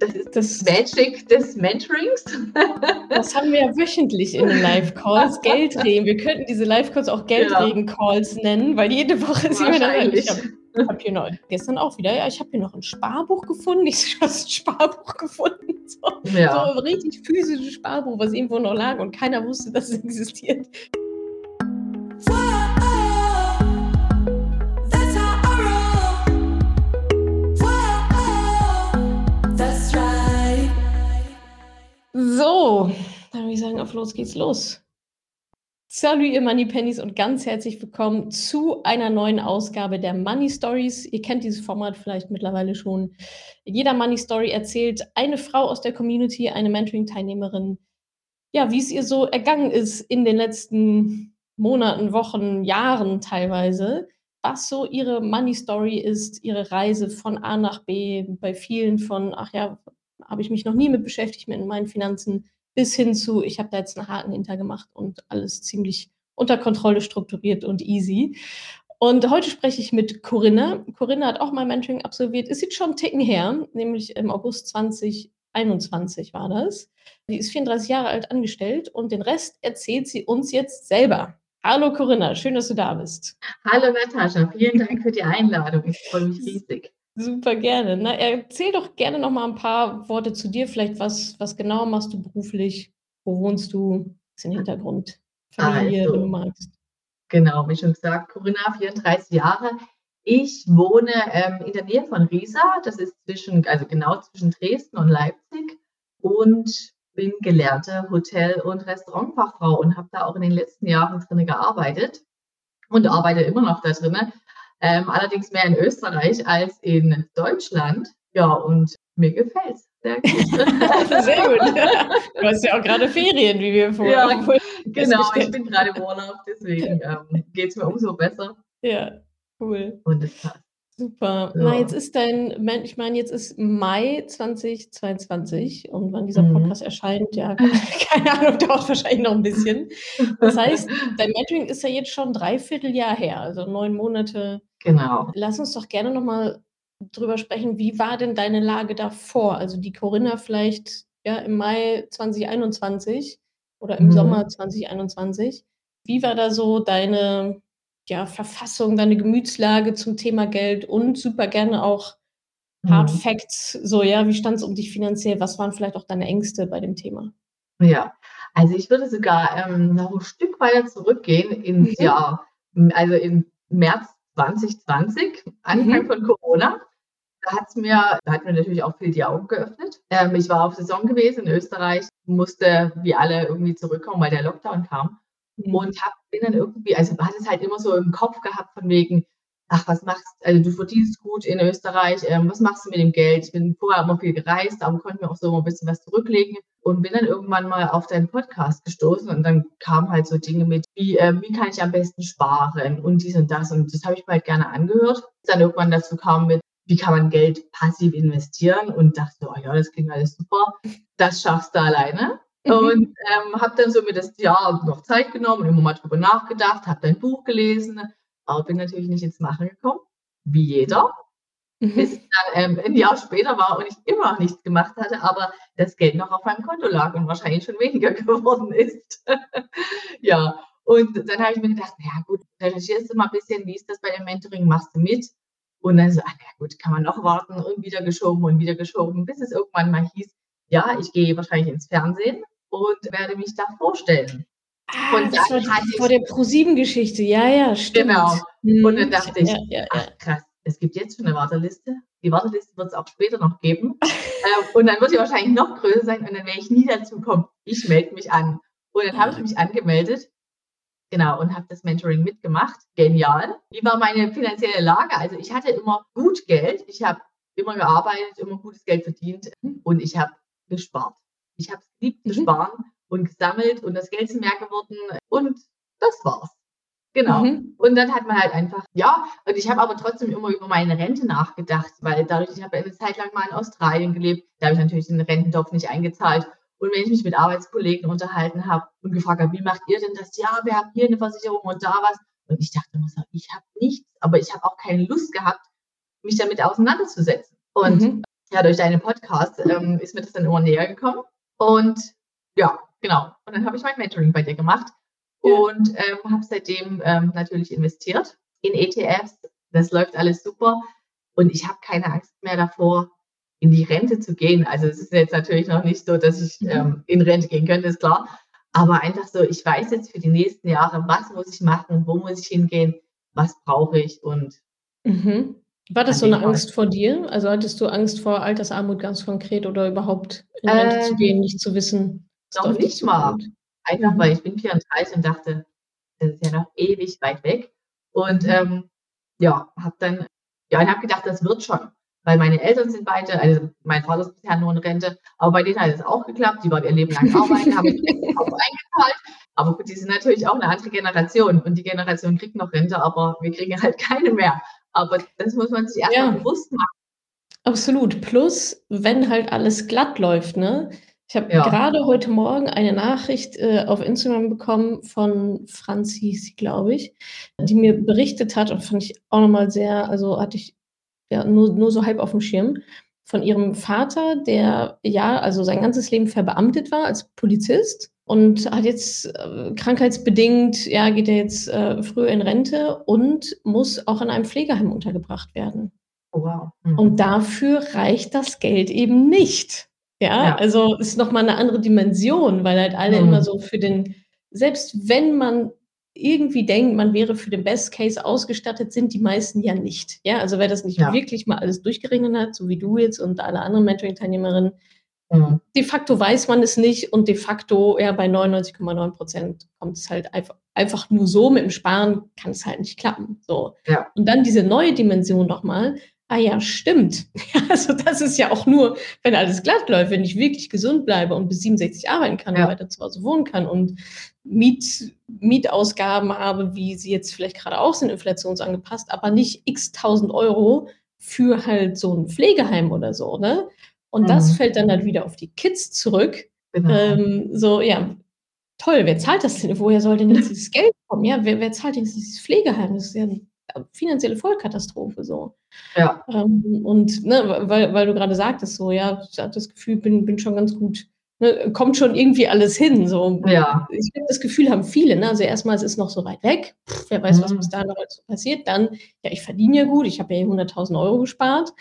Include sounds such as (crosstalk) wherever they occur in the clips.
Das ist das Magic des Mentorings. (laughs) Das haben wir ja wöchentlich in den Live-Calls. (laughs) Geldregen. Wir könnten diese Live-Calls auch Geldregen-Calls nennen, weil jede Woche ist jemand Ich habe hab hier noch, gestern auch wieder, ja, ich habe hier noch ein Sparbuch gefunden. Ich (laughs) habe ein Sparbuch gefunden. So, ja. so ein richtig physisches Sparbuch, was irgendwo noch lag und keiner wusste, dass es existiert. So, dann würde ich sagen, auf los geht's los. Salut, ihr Money Pennies und ganz herzlich willkommen zu einer neuen Ausgabe der Money Stories. Ihr kennt dieses Format vielleicht mittlerweile schon. Jeder Money Story erzählt eine Frau aus der Community, eine Mentoring-Teilnehmerin, ja, wie es ihr so ergangen ist in den letzten Monaten, Wochen, Jahren teilweise, was so ihre Money Story ist, ihre Reise von A nach B, bei vielen von, ach ja, habe ich mich noch nie mit beschäftigt mit meinen Finanzen, bis hin zu, ich habe da jetzt einen harten Hinter gemacht und alles ziemlich unter Kontrolle strukturiert und easy. Und heute spreche ich mit Corinna. Corinna hat auch mein Mentoring absolviert. Ist jetzt schon einen Ticken her, nämlich im August 2021 war das. Die ist 34 Jahre alt angestellt und den Rest erzählt sie uns jetzt selber. Hallo Corinna, schön, dass du da bist. Hallo Natascha, vielen Dank für die Einladung. Ich freue mich riesig. Super gerne. Na, erzähl doch gerne noch mal ein paar Worte zu dir. Vielleicht was, was genau machst du beruflich? Wo wohnst du? Was ist der Hintergrund? Familie, also, wenn du magst. Genau, wie schon gesagt, Corinna, 34 Jahre. Ich wohne ähm, in der Nähe von Riesa. Das ist zwischen, also genau zwischen Dresden und Leipzig. Und bin gelernte Hotel- und Restaurantfachfrau und habe da auch in den letzten Jahren drin gearbeitet und arbeite immer noch da drinnen ähm, allerdings mehr in Österreich als in Deutschland. Ja, und mir gefällt es. Sehr gut. (laughs) Sehr gut. Du hast ja auch gerade Ferien, wie wir vorher. Ja, (laughs) genau, ich bin gerade im Urlaub, deswegen ähm, geht es mir umso besser. Ja, cool. Und es passt. Super. Ja. Na, jetzt ist dein, ich meine, jetzt ist Mai 2022 und wann dieser mhm. Podcast mhm. erscheint, ja, (laughs) keine Ahnung, dauert wahrscheinlich noch ein bisschen. Das heißt, dein Mentoring ist ja jetzt schon dreiviertel Jahr her, also neun Monate. Genau. Lass uns doch gerne nochmal drüber sprechen, wie war denn deine Lage davor? Also die Corinna vielleicht ja, im Mai 2021 oder im mhm. Sommer 2021. Wie war da so deine ja, Verfassung, deine Gemütslage zum Thema Geld und super gerne auch Hard mhm. Facts, so ja, wie stand es um dich finanziell? Was waren vielleicht auch deine Ängste bei dem Thema? Ja, also ich würde sogar ähm, noch ein Stück weiter zurückgehen ins mhm. Jahr, also im März 2020, Anfang mhm. von Corona. Da hat es mir, da hat mir natürlich auch viel die Augen geöffnet. Ähm, ich war auf Saison gewesen in Österreich, musste wie alle irgendwie zurückkommen, weil der Lockdown kam. Mhm. Und hab, bin dann irgendwie, also hatte es halt immer so im Kopf gehabt von wegen, ach, was machst du, also du verdienst gut in Österreich, ähm, was machst du mit dem Geld? Ich bin vorher immer viel gereist, aber konnte mir auch so ein bisschen was zurücklegen und bin dann irgendwann mal auf deinen Podcast gestoßen und dann kamen halt so Dinge mit, wie, ähm, wie kann ich am besten sparen und dies und das und das habe ich mir halt gerne angehört. Dann irgendwann dazu kam mit, wie kann man Geld passiv investieren und dachte, oh ja, das klingt alles super, das schaffst du alleine. Mhm. Und ähm, habe dann so mir das Jahr noch Zeit genommen immer mal drüber nachgedacht, habe dein Buch gelesen, aber bin natürlich nicht ins Machen gekommen, wie jeder. Mhm. Bis dann ähm, ein Jahr später war und ich immer noch nichts gemacht hatte, aber das Geld noch auf meinem Konto lag und wahrscheinlich schon weniger (laughs) geworden ist. (laughs) ja, und dann habe ich mir gedacht, ja gut, recherchierst du mal ein bisschen, wie ist das bei dem Mentoring, machst du mit? Und dann so, ach ja gut, kann man noch warten und wieder geschoben und wieder geschoben, bis es irgendwann mal hieß, ja, ich gehe wahrscheinlich ins Fernsehen und werde mich da vorstellen. Ah, und das war die, vor der Pro-7-Geschichte, ja, ja, stimmt. Genau. Und dann mhm. dachte ich, ja, ja, ja. ach krass, es gibt jetzt schon eine Warteliste. Die Warteliste wird es auch später noch geben. äh, und dann wird sie wahrscheinlich noch größer sein und dann werde ich nie dazu kommen. Ich melde mich an. Und dann habe ich mich angemeldet. Genau, und habe das Mentoring mitgemacht. Genial. Wie war meine finanzielle Lage? Also ich hatte immer gut Geld. Ich habe immer gearbeitet, immer gutes Geld verdient und ich habe gespart. Ich habe es geliebt zu mhm. sparen und gesammelt und das Geld ist mehr geworden und das war's. Genau. Mhm. Und dann hat man halt einfach, ja, und ich habe aber trotzdem immer über meine Rente nachgedacht, weil dadurch, ich habe eine Zeit lang mal in Australien gelebt, da habe ich natürlich den Rententopf nicht eingezahlt. Und wenn ich mich mit Arbeitskollegen unterhalten habe und gefragt habe, wie macht ihr denn das? Ja, wir haben hier eine Versicherung und da was. Und ich dachte immer so, ich habe nichts, aber ich habe auch keine Lust gehabt, mich damit auseinanderzusetzen. Und mhm ja, durch deinen Podcast ähm, ist mir das dann immer näher gekommen. Und ja, genau. Und dann habe ich mein Mentoring bei dir gemacht ja. und ähm, habe seitdem ähm, natürlich investiert in ETFs. Das läuft alles super. Und ich habe keine Angst mehr davor, in die Rente zu gehen. Also es ist jetzt natürlich noch nicht so, dass ich mhm. ähm, in Rente gehen könnte, ist klar. Aber einfach so, ich weiß jetzt für die nächsten Jahre, was muss ich machen, wo muss ich hingehen, was brauche ich und mhm. War das so eine Angst vor dir? Also hattest du Angst vor Altersarmut ganz konkret oder überhaupt in Rente ähm, zu gehen, nicht zu wissen? Noch nicht mal. Einfach mhm. weil ich bin 34 und dachte, das ist ja noch ewig weit weg. Und ähm, ja, habe dann, ja, und habe gedacht, das wird schon. Weil meine Eltern sind beide, also mein Vater ist bisher nur in Rente, aber bei denen hat es auch geklappt. Die waren ihr Leben lang arbeiten, haben (laughs) auch eingezahlt. Aber gut, die sind natürlich auch eine andere Generation und die Generation kriegt noch Rente, aber wir kriegen halt (laughs) keine mehr. Aber das muss man sich erstmal ja. bewusst machen. Absolut. Plus, wenn halt alles glatt läuft, ne? Ich habe ja. gerade heute Morgen eine Nachricht äh, auf Instagram bekommen von Franzi, glaube ich, die mir berichtet hat und fand ich auch nochmal sehr, also hatte ich ja nur, nur so halb auf dem Schirm, von ihrem Vater, der ja, also sein ganzes Leben verbeamtet war als Polizist und hat jetzt äh, krankheitsbedingt, ja, geht er jetzt äh, früher in Rente und muss auch in einem Pflegeheim untergebracht werden. Oh, wow. Mhm. Und dafür reicht das Geld eben nicht. Ja, ja. also ist nochmal eine andere Dimension, weil halt alle mhm. immer so für den, selbst wenn man irgendwie denkt, man wäre für den Best Case ausgestattet, sind die meisten ja nicht. Ja, also wer das nicht ja. wirklich mal alles durchgerechnet hat, so wie du jetzt und alle anderen Mentoring-Teilnehmerinnen, Mhm. De facto weiß man es nicht und de facto, ja, bei 99,9 Prozent kommt es halt einfach, einfach nur so mit dem Sparen kann es halt nicht klappen. So. Ja. Und dann diese neue Dimension nochmal. Ah ja, stimmt. (laughs) Also das ist ja auch nur, wenn alles glatt läuft, wenn ich wirklich gesund bleibe und bis 67 arbeiten kann ja. und weiter zu Hause wohnen kann und Miet, Mietausgaben habe, wie sie jetzt vielleicht gerade auch sind, inflationsangepasst, aber nicht x tausend Euro für halt so ein Pflegeheim oder so, ne? Und mhm. das fällt dann halt wieder auf die Kids zurück. Genau. Ähm, so, ja, toll, wer zahlt das denn? Woher soll denn jetzt (laughs) dieses Geld kommen? Ja, wer, wer zahlt denn dieses Pflegeheim? Das ist ja eine finanzielle Vollkatastrophe so. Ja. Ähm, und ne, weil, weil du gerade sagtest, so, ja, ich habe das Gefühl, bin, bin schon ganz gut, ne, kommt schon irgendwie alles hin. So. Ja. Ich habe das Gefühl, haben viele. Ne? Also erstmal, es ist noch so weit weg. Pff, wer weiß, mhm. was bis da noch so passiert. Dann, ja, ich verdiene ja gut, ich habe ja 100.000 Euro gespart.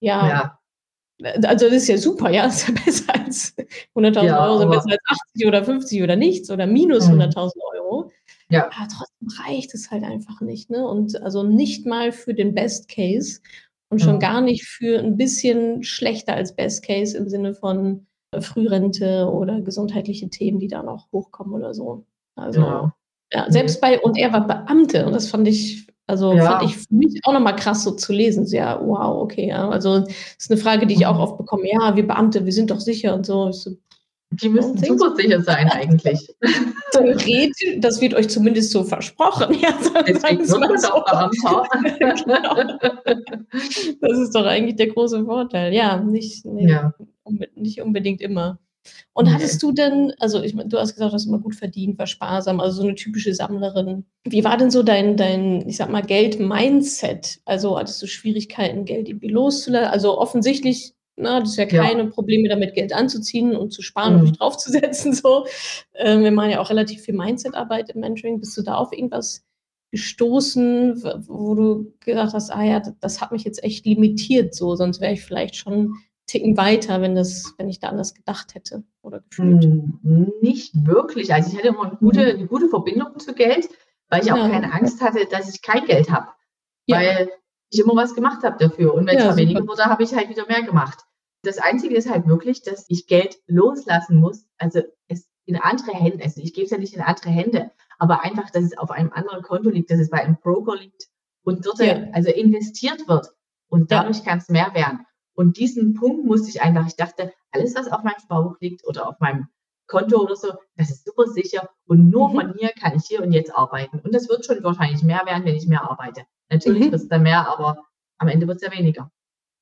Ja, ja, also das ist ja super, ja, (laughs) das ist ja besser als 100.000 ja, Euro, sind besser als 80 oder 50 oder nichts oder minus 100.000 mhm. Euro. Ja. Aber trotzdem reicht es halt einfach nicht, ne? Und also nicht mal für den Best Case und schon mhm. gar nicht für ein bisschen schlechter als Best Case im Sinne von Frührente oder gesundheitliche Themen, die da noch hochkommen oder so. Also ja, ja selbst bei, und er war Beamte und das fand ich also ja. fand ich für mich auch nochmal krass so zu lesen. So, ja, wow, okay, ja. Also das ist eine Frage, die ich auch mhm. oft bekomme. Ja, wir Beamte, wir sind doch sicher und so. so die müssen super sicher sein eigentlich. (laughs) Theoretisch, das wird euch zumindest so versprochen. Ja, Deswegen (laughs) so. genau. Das ist doch eigentlich der große Vorteil. Ja, nicht, nicht, ja. nicht unbedingt immer. Und okay. hattest du denn, also ich, du hast gesagt, du hast immer gut verdient, war sparsam, also so eine typische Sammlerin. Wie war denn so dein, dein ich sag mal, Geld-Mindset? Also hattest du Schwierigkeiten, Geld irgendwie loszulassen? Also offensichtlich, na, das ist ja keine ja. Probleme damit, Geld anzuziehen und zu sparen mhm. und nicht draufzusetzen. (laughs) So. Ähm, wir machen ja auch relativ viel Mindset-Arbeit im Mentoring. Bist du da auf irgendwas gestoßen, wo du gesagt hast, ah ja, das hat mich jetzt echt limitiert, so, sonst wäre ich vielleicht schon Ticken weiter, wenn, das, wenn ich da anders gedacht hätte oder gefühlt? Hm, nicht wirklich. Also ich hatte immer eine gute, mhm. eine gute Verbindung zu Geld, weil ich auch ja. keine Angst hatte, dass ich kein Geld habe. Ja. Weil ich immer was gemacht habe dafür. Und wenn es ja, weniger wurde, habe ich halt wieder mehr gemacht. Das Einzige ist halt wirklich, dass ich Geld loslassen muss. Also es in andere Hände, also ich gebe es ja nicht in andere Hände, aber einfach, dass es auf einem anderen Konto liegt, dass es bei einem Broker liegt und dort also investiert wird. Und dadurch kann es mehr werden. Und diesen Punkt musste ich einfach, ich dachte, alles, was auf meinem Sparbuch liegt oder auf meinem Konto oder so, das ist super sicher und nur mhm. von hier kann ich hier und jetzt arbeiten. Und das wird schon wahrscheinlich mehr werden, wenn ich mehr arbeite. Natürlich mhm. wird es dann mehr, aber am Ende wird es ja weniger.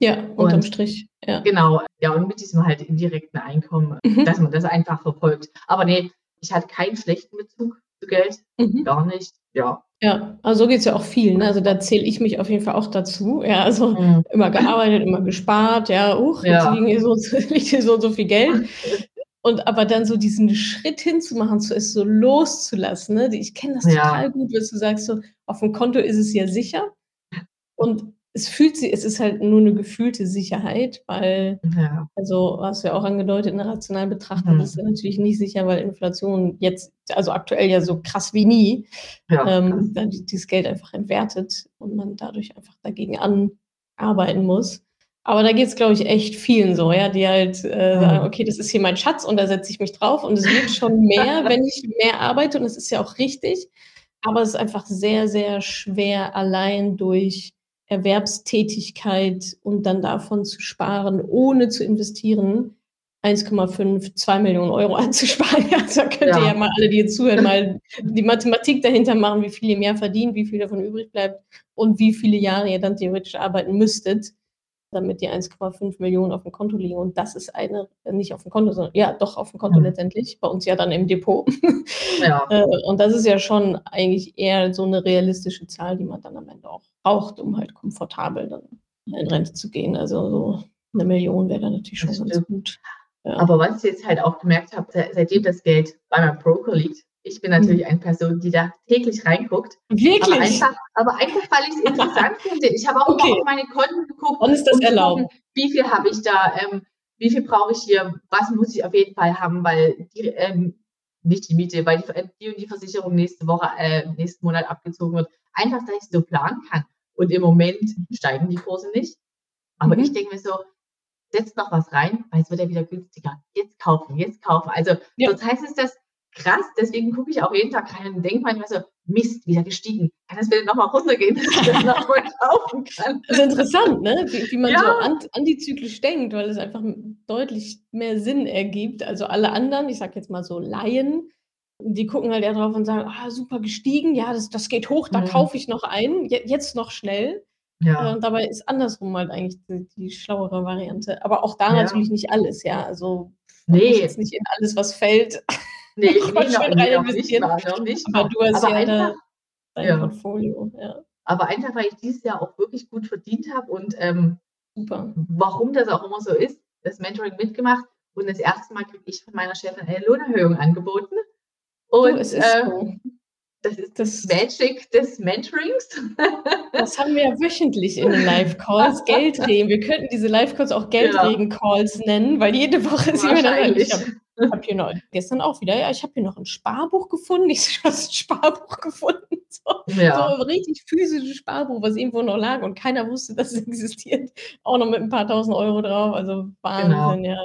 Ja, unterm und, Strich. Ja. Genau, ja, und mit diesem halt indirekten Einkommen, mhm. dass man das einfach verfolgt. Aber nee, ich hatte keinen schlechten Bezug zu Geld, mhm. gar nicht. Ja, Ja, also so geht es ja auch vielen. Ne? Also da zähle ich mich auf jeden Fall auch dazu. Ja, also mhm. immer gearbeitet, immer gespart, ja, uch, jetzt ja. liegen hier so, (laughs) liegt hier so, so viel Geld. Und aber dann so diesen Schritt hinzumachen, zu es so loszulassen. Ne? Ich kenne das ja. total gut, dass du sagst, so auf dem Konto ist es ja sicher. Und es fühlt sich, es ist halt nur eine gefühlte Sicherheit, weil, ja. also hast du ja auch angedeutet, eine rational betrachtet mhm. ist ja natürlich nicht sicher, weil Inflation jetzt, also aktuell ja so krass wie nie, ja, ähm, dann dieses Geld einfach entwertet und man dadurch einfach dagegen anarbeiten muss. Aber da geht es, glaube ich, echt vielen so, ja, die halt äh, mhm. sagen, okay, das ist hier mein Schatz und da setze ich mich drauf und es wird schon mehr, (laughs) wenn ich mehr arbeite und das ist ja auch richtig. Aber es ist einfach sehr, sehr schwer, allein durch Erwerbstätigkeit und dann davon zu sparen, ohne zu investieren, 1,5, 2 Millionen Euro (laughs) anzusparen. Also da könnt ihr ja. ja mal alle, die jetzt zuhören, (laughs) mal die Mathematik dahinter machen, wie viel ihr mehr verdient, wie viel davon übrig bleibt und wie viele Jahre ihr dann theoretisch arbeiten müsstet damit die 1,5 Millionen auf dem Konto liegen. Und das ist eine, nicht auf dem Konto, sondern ja, doch auf dem Konto mhm. letztendlich, bei uns ja dann im Depot. (laughs) Ja. Äh, und das ist ja schon eigentlich eher so eine realistische Zahl, die man dann am Ende auch braucht, um halt komfortabel dann in Rente zu gehen. Also so eine Million wäre dann natürlich schon ganz gut. Ja. Aber was ich jetzt halt auch gemerkt habe, seitdem das Geld bei meinem Broker liegt, ich bin natürlich eine Person, die da täglich reinguckt. Wirklich? Aber einfach, aber einfach weil ich es interessant finde. Ich habe auch okay. immer auf meine Konten geguckt. Wann ist das erlaubt? Gucken, wie viel habe ich da? Ähm, wie viel brauche ich hier? Was muss ich auf jeden Fall haben? Weil die, ähm, nicht die Miete, weil die, die und die Versicherung nächste Woche, äh, nächsten Monat abgezogen wird. Einfach, dass ich so planen kann. Und im Moment steigen die Kurse nicht. Aber mhm. ich denke mir so, setzt noch was rein, weil es wird ja wieder günstiger. Jetzt kaufen, jetzt kaufen. Also, ja. sonst heißt es, dass krass, deswegen gucke ich auch jeden Tag rein und denke manchmal so, Mist, wieder gestiegen. Kann das wieder nochmal runtergehen, dass ich das nochmal (laughs) kaufen kann? Das ist interessant, ne? wie, wie man ja. so antizyklisch denkt, weil es einfach deutlich mehr Sinn ergibt. Also alle anderen, ich sage jetzt mal so Laien, die gucken halt eher drauf und sagen, ah, super gestiegen, ja, das, das geht hoch, da mhm. kaufe ich noch ein, jetzt noch schnell. Ja. Äh, und dabei ist andersrum halt eigentlich die, die schlauere Variante. Aber auch da ja. natürlich nicht alles, ja. Also nee. jetzt nicht in alles, was fällt. Nee, ich nee, noch, nicht mal, noch nicht Aber du hast aber ja einfach, dein ja. Portfolio, ja. Aber einfach, weil ich dieses Jahr auch wirklich gut verdient habe und ähm, Super. warum das auch immer so ist, das Mentoring mitgemacht und das erste Mal kriege ich von meiner Chefin eine Lohnerhöhung angeboten. Und du, es ist äh, so. Das ist das Magic des Mentorings. (laughs) Das haben wir ja wöchentlich in den Live-Calls. (laughs) Geldregen. Wir könnten diese Live-Calls auch Geldregen-Calls nennen, weil jede Woche ist jemand Ich habe hab hier noch, gestern auch wieder, ja, ich habe hier noch ein Sparbuch gefunden. Ich (laughs) habe ein Sparbuch gefunden. So, ja. so ein richtig physisches Sparbuch, was irgendwo noch lag und keiner wusste, dass es existiert. Auch noch mit ein paar tausend Euro drauf. Also Wahnsinn, genau. ja.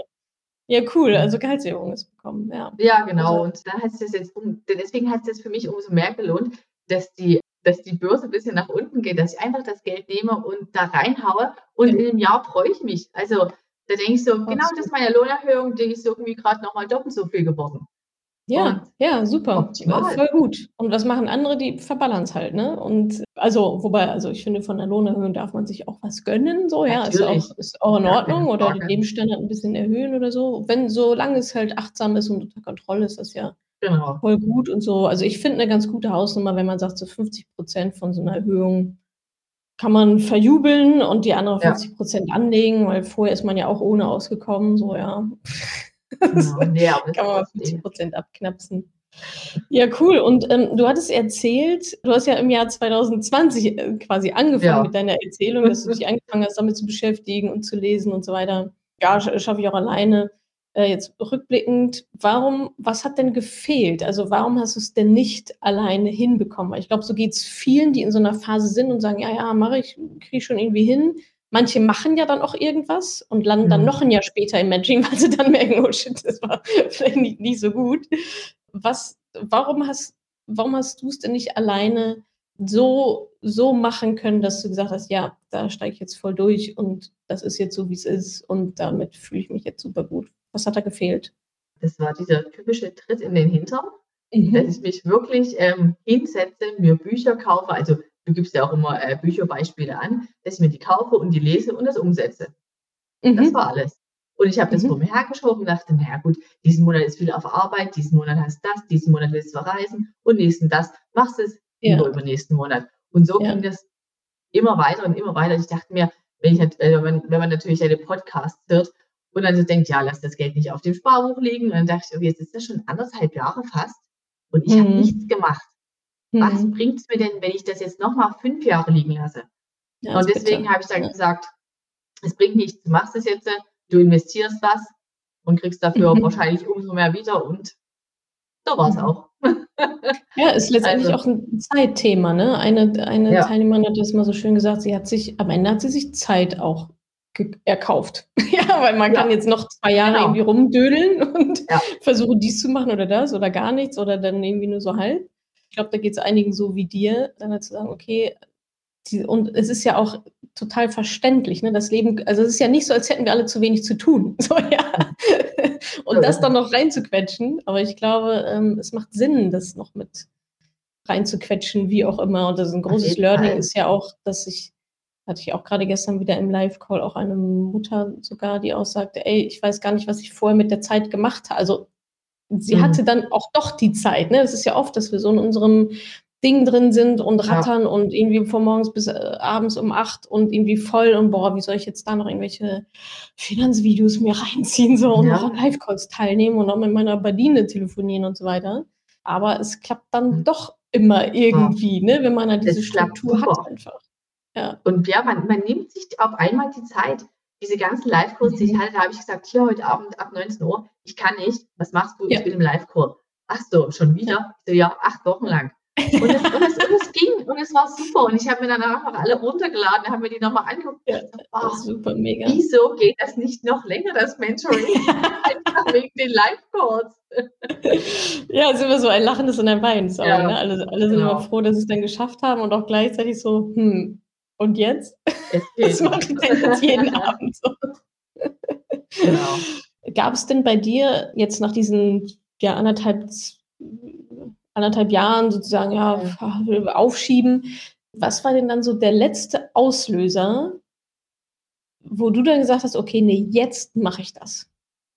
Ja, cool. Also Gehaltserhöhung ist bekommen, ja. Ja, genau. Also, und dann heißt es jetzt, deswegen hat es für mich umso mehr gelohnt, dass die, dass die Börse ein bisschen nach unten geht, dass ich einfach das Geld nehme und da reinhaue und ja. in einem Jahr freue ich mich. Also da denke ich so, genau das ist meine Lohnerhöhung, die ist irgendwie gerade nochmal doppelt so viel geworden. Ja, ja, super. Optimal. Voll gut. Und was machen andere? Die verballern es halt, ne? Und also, wobei, also ich finde, von der Lohnerhöhung darf man sich auch was gönnen, so, ja, ist auch, ist auch in Ordnung ja, oder den Lebensstandard ein bisschen erhöhen oder so. Wenn, solange es halt achtsam ist und unter Kontrolle ist, das ja genau. voll gut und so. Also ich finde eine ganz gute Hausnummer, wenn man sagt, so 50 Prozent von so einer Erhöhung kann man verjubeln und die anderen 50 Prozent ja. anlegen, weil vorher ist man ja auch ohne ausgekommen, so, ja. Genau, (laughs) nee, kann man mal 50 Prozent abknapsen. Ja, cool. Und ähm, du hattest erzählt, du hast ja im Jahr 2020 äh, quasi angefangen ja. mit deiner Erzählung, dass du dich (laughs) angefangen hast, damit zu beschäftigen und zu lesen und so weiter. Ja, schaffe ich auch alleine. Äh, jetzt rückblickend, warum, was hat denn gefehlt? Also warum hast du es denn nicht alleine hinbekommen? Weil ich glaube, so geht es vielen, die in so einer Phase sind und sagen, ja, ja, mache ich, kriege ich schon irgendwie hin. Manche machen ja dann auch irgendwas und landen dann mhm. noch ein Jahr später im Matching, (laughs) weil sie dann merken, oh shit, das war (laughs) vielleicht nicht, nicht so gut. Was, warum hast, warum hast du es denn nicht alleine so, so machen können, dass du gesagt hast, ja, da steige ich jetzt voll durch und das ist jetzt so, wie es ist und damit fühle ich mich jetzt super gut. Was hat da gefehlt? Das war dieser typische Tritt in den Hintern, mhm. dass ich mich wirklich ähm, hinsetze, mir Bücher kaufe, also du gibst ja auch immer äh, Bücherbeispiele an, dass ich mir die kaufe und die lese und das umsetze. Mhm. Das war alles. Und ich habe das mhm. vor mir hergeschoben und dachte, naja gut, diesen Monat ist viel auf Arbeit, diesen Monat hast du das, diesen Monat willst du verreisen und nächsten das. Machst es ja. über, nächsten Monat. Und so ja. ging das immer weiter und immer weiter. Ich dachte mir, wenn, ich, äh, wenn, wenn man natürlich eine Podcasts hört und dann so denkt, ja, lass das Geld nicht auf dem Sparbuch liegen. Und dann dachte ich, okay, jetzt ist das schon anderthalb Jahre fast und ich mhm. habe nichts gemacht. Mhm. Was bringt es mir denn, wenn ich das jetzt nochmal fünf Jahre liegen lasse? Ja, und deswegen habe ich dann ja. gesagt, es bringt nichts, du machst es jetzt, du investierst was und kriegst dafür mhm. (laughs) wahrscheinlich umso mehr wieder und so war es mhm. auch. ja, ist (laughs) letztendlich also, auch ein Zeitthema, ne? Eine, eine ja. Teilnehmerin hat das mal so schön gesagt, sie hat sich, am Ende hat sie sich Zeit auch erkauft. (laughs) ja, weil man ja. kann jetzt noch zwei Jahre genau. irgendwie rumdödeln und ja. versuchen, dies zu machen oder das oder gar nichts oder dann irgendwie nur so halb. Ich glaube, da geht es einigen so wie dir, dann halt zu sagen, okay, die, und es ist ja auch total verständlich, ne? Das Leben, also es ist ja nicht so, als hätten wir alle zu wenig zu tun. (laughs) So, ja. und das dann noch reinzuquetschen. Aber ich glaube, ähm, es macht Sinn, das noch mit reinzuquetschen, wie auch immer. Und das ist ein großes Learning ist ja auch, dass ich, hatte ich auch gerade gestern wieder im Live-Call auch eine Mutter sogar, die aussagte, ey, ich weiß gar nicht, was ich vorher mit der Zeit gemacht habe. Also sie mhm. hatte dann auch doch die Zeit. Ne? Es ist ja oft, dass wir so in unserem Ding drin sind und rattern ja. und irgendwie von morgens bis äh, abends um acht und irgendwie voll und boah, wie soll ich jetzt da noch irgendwelche Finanzvideos mir (laughs) reinziehen so und ja. noch an Live-Calls teilnehmen und auch mit meiner Badine telefonieren und so weiter. Aber es klappt dann mhm. doch immer irgendwie, ja. ne, wenn man halt diese Struktur hat einfach. Ja. Und ja, man, man nimmt sich auf einmal die Zeit. Diese ganzen Live-Calls, die ich mhm. hatte, da habe ich gesagt, hier heute Abend ab 19 Uhr, ich kann nicht. Was machst du? Ich bin im Live-Call. Ach so, schon wieder? Ich so, ja, acht Wochen lang. Und es, und, es, und es, ging und es war super. Und ich habe mir dann einfach alle runtergeladen, habe mir die nochmal angeguckt. Ja, oh, super, mega. Wieso geht das nicht noch länger, das Mentoring? (laughs) Einfach wegen den Live-Calls. ja, es ist immer so ein lachendes und ein weinendes ja, ne? alle, alle sind genau. immer froh, dass sie es dann geschafft haben und auch gleichzeitig so, hm, und jetzt? (laughs) Was mache ich denn jetzt jeden (laughs) Abend so? genau. Gab es denn bei dir jetzt nach diesen ja, anderthalb anderthalb Jahren sozusagen ja, (laughs) aufschieben. Was war denn dann so der letzte Auslöser, wo du dann gesagt hast, okay, nee, jetzt mache ich das?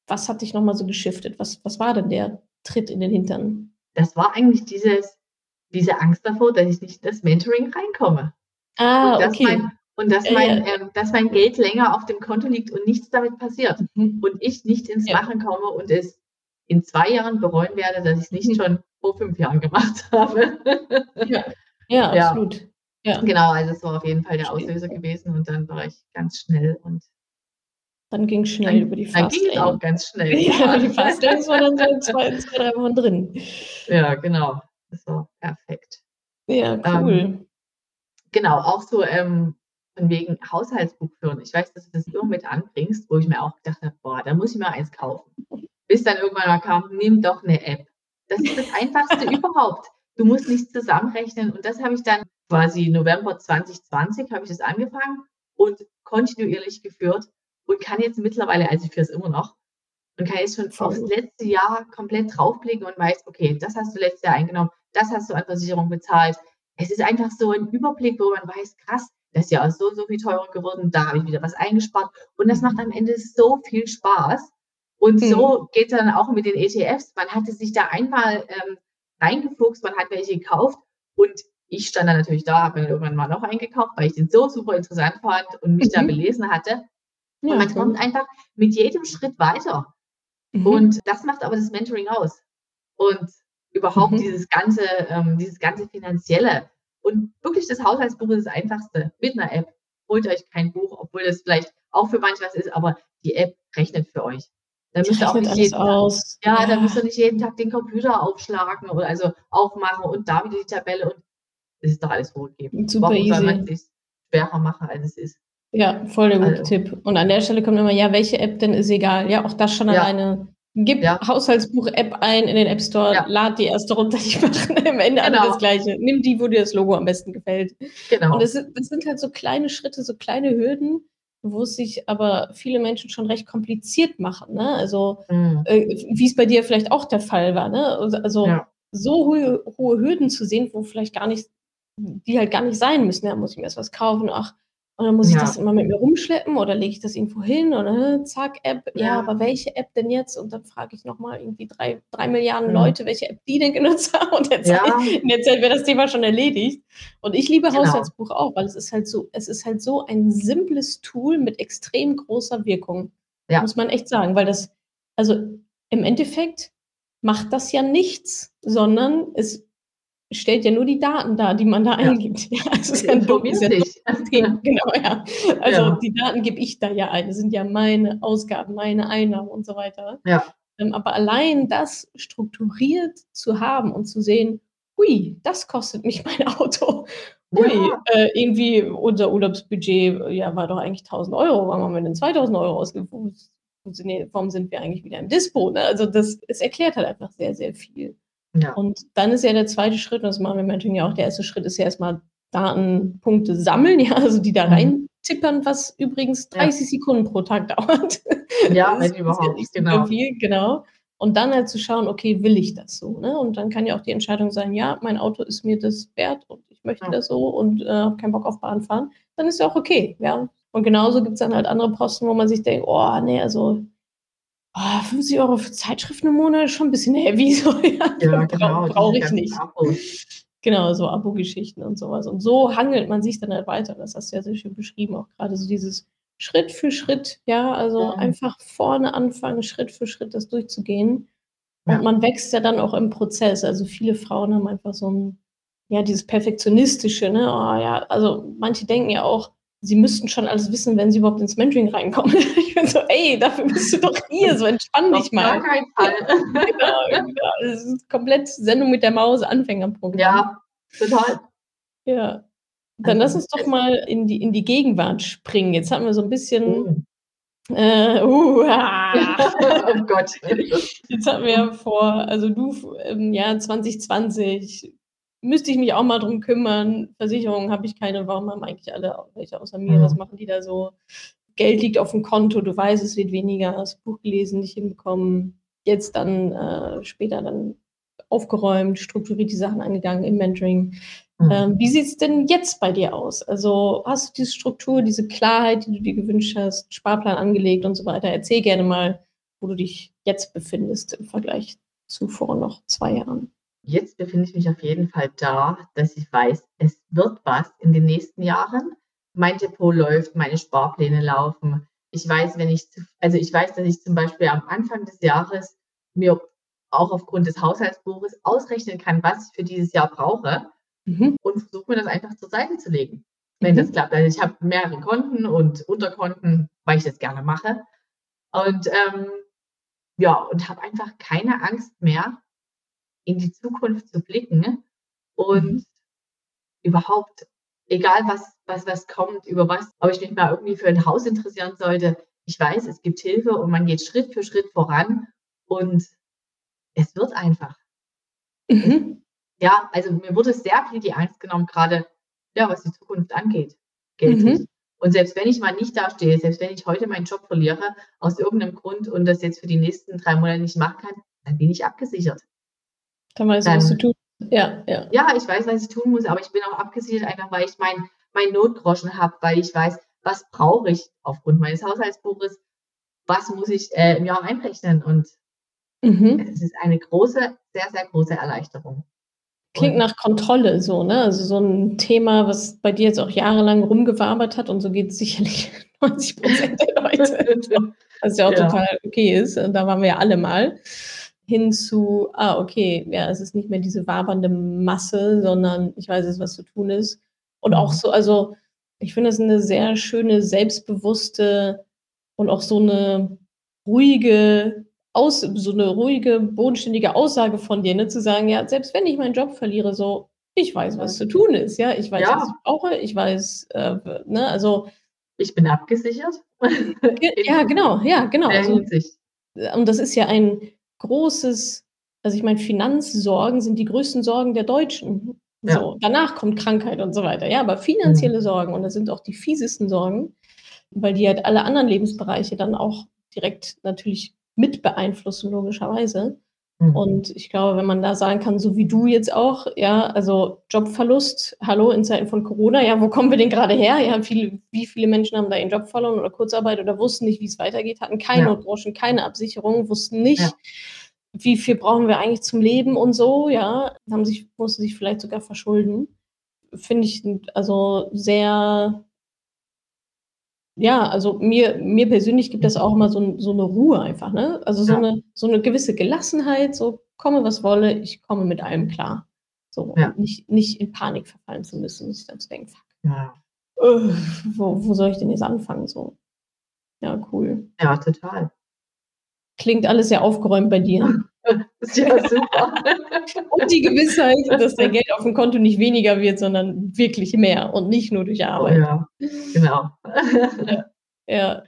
Was hat dich nochmal so geschiftet? Was, was war denn der Tritt in den Hintern? Das war eigentlich dieses, diese Angst davor, dass ich nicht in das Mentoring reinkomme. Ah, und okay. Mein, und dass mein, äh, dass mein Geld länger auf dem Konto liegt und nichts damit passiert. Mhm. Und ich nicht ins ja. Machen komme und es in zwei Jahren bereuen werde, dass ich es nicht schon vor fünf Jahren gemacht (laughs) habe. Ja, ja, ja. absolut. Ja. Genau, also es war auf jeden Fall der Auslöser gewesen und dann war ich ganz schnell und dann ging es schnell dann, über die Fastlane. Dann ging es auch ganz schnell. (laughs) Ja, die Fastlane war dann so zwei, zwei, drei Wochen drin. Ja, genau. Das war perfekt. Ja, cool. Ähm, genau, auch so ähm, von wegen Haushaltsbuch führen. Ich weiß, dass du das immer mit anbringst, wo ich mir auch gedacht habe, boah, da muss ich mir eins kaufen. Bis dann irgendwann mal kam, nimm doch eine App. Das ist das Einfachste (laughs) überhaupt. Du musst nichts zusammenrechnen. Und das habe ich dann quasi November 2020 habe ich das angefangen und kontinuierlich geführt und kann jetzt mittlerweile, also ich führe es immer noch, und kann jetzt schon aufs letzte Jahr komplett draufblicken und weiß, okay, das hast du letztes Jahr eingenommen, das hast du an Versicherung bezahlt. Es ist einfach so ein Überblick, wo man weiß, krass, das Jahr ist so, so viel teurer geworden, da habe ich wieder was eingespart. Und das macht am Ende so viel Spaß. Und mhm. so geht es dann auch mit den ETFs. Man hatte sich da einmal ähm, reingefuchst, man hat welche gekauft und ich stand dann natürlich da, habe mir irgendwann mal noch eingekauft, weil ich den so super interessant fand und mich mhm. da belesen hatte. Ja, und man kommt einfach mit jedem Schritt weiter. Mhm. Und das macht aber das Mentoring aus. Und überhaupt mhm. dieses ganze, ähm, dieses ganze finanzielle. Und wirklich das Haushaltsbuch ist das einfachste. Mit einer App. Holt euch kein Buch, obwohl das vielleicht auch für manche was ist, aber die App rechnet für euch. Da müsst ihr auch nicht jeden. Tag, ja, ja, da müsst ihr nicht jeden Tag den Computer aufschlagen oder also aufmachen und da wieder die Tabelle und es ist doch alles vorgegeben. Super Warum easy. soll man es schwerer machen, als es ist? Ja, voll der gute also. Tipp. Und an der Stelle kommt immer, ja, welche App denn ist egal. Ja, auch das schon ja. alleine. Gib ja. Haushaltsbuch-App ein in den App Store, ja. lad die erste runter, die machen am Ende genau. alle das Gleiche. Nimm die, wo dir das Logo am besten gefällt. Genau. Und das, das sind halt so kleine Schritte, so kleine Hürden, wo es sich aber viele Menschen schon recht kompliziert machen. Ne? Also, mhm. äh, wie es bei dir vielleicht auch der Fall war. Ne? Also, also ja. so hohe, hohe Hürden zu sehen, wo vielleicht gar nicht, die halt gar nicht sein müssen. Da ja, muss ich mir erst was kaufen. Ach, Und dann muss ja. ich das immer mit mir rumschleppen oder lege ich das irgendwo hin oder zack, App, ja, ja aber welche App denn jetzt? Und dann frage ich nochmal irgendwie drei, drei Milliarden ja. Leute, welche App die denn genutzt (laughs) haben. Und jetzt, ja. (laughs) jetzt wäre das Thema schon erledigt. Und ich liebe genau. Haushaltsbuch auch, weil es ist halt so, es ist halt so ein simples Tool mit extrem großer Wirkung. Muss man echt sagen, weil das, also im Endeffekt macht das ja nichts, sondern es stellt ja nur die Daten dar, die man da ja. eingibt. Ja, also es informiert dich. Genau, ja. Also ja. die Daten gebe ich da ja ein. Das sind ja meine Ausgaben, meine Einnahmen und so weiter. Ja. Ähm, aber allein das strukturiert zu haben und zu sehen, hui, das kostet mich mein Auto. Hui, ja. äh, irgendwie unser Urlaubsbudget, ja, war doch eigentlich 1000 Euro. Warum haben wir denn 2000 Euro ausgegeben? Warum sind wir eigentlich wieder im Dispo? Ne? Also das, es erklärt halt einfach sehr, sehr viel. Ja. Und dann ist ja der zweite Schritt, und das machen wir Mentoring ja auch, der erste Schritt ist ja erstmal Datenpunkte sammeln, ja, also die da mhm. reintippern, was übrigens 30 ja. Sekunden pro Tag (laughs) dauert. Ja, wenn überhaupt, ja genau. Viel, genau. Und dann halt zu schauen, okay, will ich das so? Ne? Und dann kann ja auch die Entscheidung sein, ja, mein Auto ist mir das wert und ich möchte ja. das so und äh, habe keinen Bock auf Bahn fahren. Dann ist ja auch okay, ja. Und genauso gibt es dann halt andere Posten, wo man sich denkt, oh, nee, also oh, ah, 50 Euro für Zeitschriften im Monat ist schon ein bisschen heavy. (laughs) So, ja, ja genau. Brauche ich nicht. Abos. Genau, so Abo-Geschichten und sowas. Und so hangelt man sich dann halt weiter. Das hast du ja sehr schön beschrieben, auch gerade so dieses Schritt für Schritt, ja, also ja. einfach vorne anfangen, Schritt für Schritt das durchzugehen. Und ja. man wächst ja dann auch im Prozess. Also viele Frauen haben einfach so ein, ja, dieses Perfektionistische, ne? Oh, ja, also manche denken ja auch, sie müssten schon alles wissen, wenn sie überhaupt ins Mentoring reinkommen. (laughs) Ich bin so, ey, dafür bist du doch hier, so entspann dich mal. Gar keinen Fall. (laughs) genau, genau. Das ist komplett Sendung mit der Maus, Anfängerprogramm. Ja, total. Ja. Dann lass uns doch mal in die, in die Gegenwart springen. Jetzt haben wir so ein bisschen. Oh. Äh, uh, ah. (laughs) oh Gott. Jetzt hatten wir vor, also du im Jahr 2020 müsste ich mich auch mal drum kümmern. Versicherungen habe ich keine. Warum haben eigentlich alle welche außer mir? Was machen die da so? Geld liegt auf dem Konto, du weißt, es wird weniger, hast Buch gelesen, nicht hinbekommen. Jetzt dann äh, später dann aufgeräumt, strukturiert die Sachen angegangen im Mentoring. Mhm. Ähm, wie sieht es denn jetzt bei dir aus? Also hast du diese Struktur, diese Klarheit, die du dir gewünscht hast, Sparplan angelegt und so weiter? Erzähl gerne mal, wo du dich jetzt befindest im Vergleich zu vor noch zwei Jahren. Jetzt befinde ich mich auf jeden Fall da, dass ich weiß, es wird was in den nächsten Jahren. Mein Depot läuft, meine Sparpläne laufen. Ich weiß, wenn ich, also ich weiß, dass ich zum Beispiel am Anfang des Jahres mir auch aufgrund des Haushaltsbuches ausrechnen kann, was ich für dieses Jahr brauche mhm. und versuche mir das einfach zur Seite zu legen, wenn mhm. das klappt. Also ich habe mehrere Konten und Unterkonten, weil ich das gerne mache. Und ähm, ja, und habe einfach keine Angst mehr, in die Zukunft zu blicken und mhm. überhaupt, egal was, was, was kommt, über was, ob ich mich mal irgendwie für ein Haus interessieren sollte, ich weiß, es gibt Hilfe und man geht Schritt für Schritt voran und es wird einfach. Mhm. Ja, also mir wurde sehr viel die Angst genommen, gerade ja, was die Zukunft angeht. Mhm. Und selbst wenn ich mal nicht dastehe, selbst wenn ich heute meinen Job verliere, aus irgendeinem Grund und das jetzt für die nächsten drei Monate nicht machen kann, dann bin ich abgesichert. Dann weißt du, was du tust. Ja, ja. ja, ich weiß, was ich tun muss, aber ich bin auch abgesichert, einfach weil ich mein, mein Notgroschen habe, weil ich weiß, was brauche ich aufgrund meines Haushaltsbuches, was muss ich äh, im Jahr einrechnen. Und mhm. es ist eine große, sehr, sehr große Erleichterung. Klingt nach Kontrolle so, ne? Also so ein Thema, was bei dir jetzt auch jahrelang rumgewabert hat und so geht es sicherlich (laughs) 90 Prozent der Leute. (laughs) was ja auch ja. total okay ist. Da waren wir ja alle mal hin zu, ah, okay, ja, es ist nicht mehr diese wabernde Masse, sondern ich weiß jetzt, was zu tun ist. Und auch mhm. so, also ich finde es eine sehr schöne, selbstbewusste und auch so eine ruhige, aus, so eine ruhige, bodenständige Aussage von dir, ne, zu sagen, ja, selbst wenn ich meinen Job verliere, so, ich weiß, was zu tun ist, ja, ich weiß, ja. was ich brauche, ich weiß, äh, ne, also. Ich bin abgesichert. ja, genau, ja, genau. Also, und das ist ja ein, großes, also ich meine, Finanzsorgen sind die größten Sorgen der Deutschen. Ja. So, danach kommt Krankheit und so weiter. Ja, aber finanzielle mhm. Sorgen, und das sind auch die fiesesten Sorgen, weil die halt alle anderen Lebensbereiche dann auch direkt natürlich mit beeinflussen, logischerweise. Mhm. Und ich glaube, wenn man da sagen kann, so wie du jetzt auch, ja, also Jobverlust, hallo, in Zeiten von Corona, ja, wo kommen wir denn gerade her? Ja, viele, wie viele Menschen haben da ihren Job verloren oder Kurzarbeit oder wussten nicht, wie es weitergeht, hatten keine ja. Notgroschen, keine Absicherung, wussten nicht, ja. wie viel brauchen wir eigentlich zum Leben und so, ja, haben sich, mussten sich vielleicht sogar verschulden. Finde ich also sehr ja, also mir, mir persönlich gibt das auch immer so, so eine Ruhe einfach, ne? Also so, ja. eine, so eine gewisse Gelassenheit, so komme was wolle, ich komme mit allem klar. So, ja. nicht, nicht in Panik verfallen zu müssen, sich dann zu denken, fuck, ja. uh, wo, wo soll ich denn jetzt anfangen? So. Ja, cool. Ja, total. Klingt alles sehr aufgeräumt bei dir. (laughs) Ja super. und die Gewissheit, dass dein Geld auf dem Konto nicht weniger wird, sondern wirklich mehr und nicht nur durch Arbeit. Oh ja, genau. ja, ja.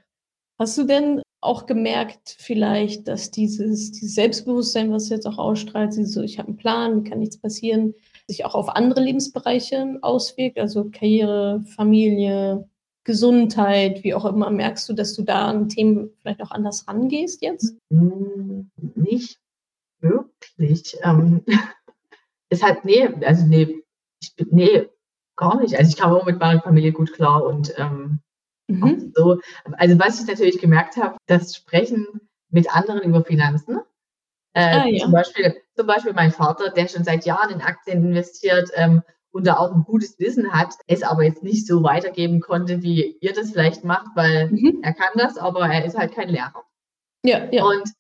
Hast du denn auch gemerkt, vielleicht, dass dieses, dieses Selbstbewusstsein, was jetzt auch ausstrahlt, so, ich habe einen Plan, mir kann nichts passieren, sich auch auf andere Lebensbereiche auswirkt, also Karriere, Familie, Gesundheit, wie auch immer, merkst du, dass du da an Themen vielleicht auch anders rangehst jetzt? Hm, nicht wirklich. Ähm, (laughs) es hat, nee, also nee, ich, nee, gar nicht. Also ich kam auch mit meiner Familie gut klar und ähm, mhm. so. Also was ich natürlich gemerkt habe, das Sprechen mit anderen über Finanzen. Äh, ah, ja. zum, Beispiel, zum Beispiel mein Vater, der schon seit Jahren in Aktien investiert ähm, und da auch ein gutes Wissen hat, es aber jetzt nicht so weitergeben konnte, wie ihr das vielleicht macht, weil mhm. er kann das, aber er ist halt kein Lehrer. Ja, ja. Und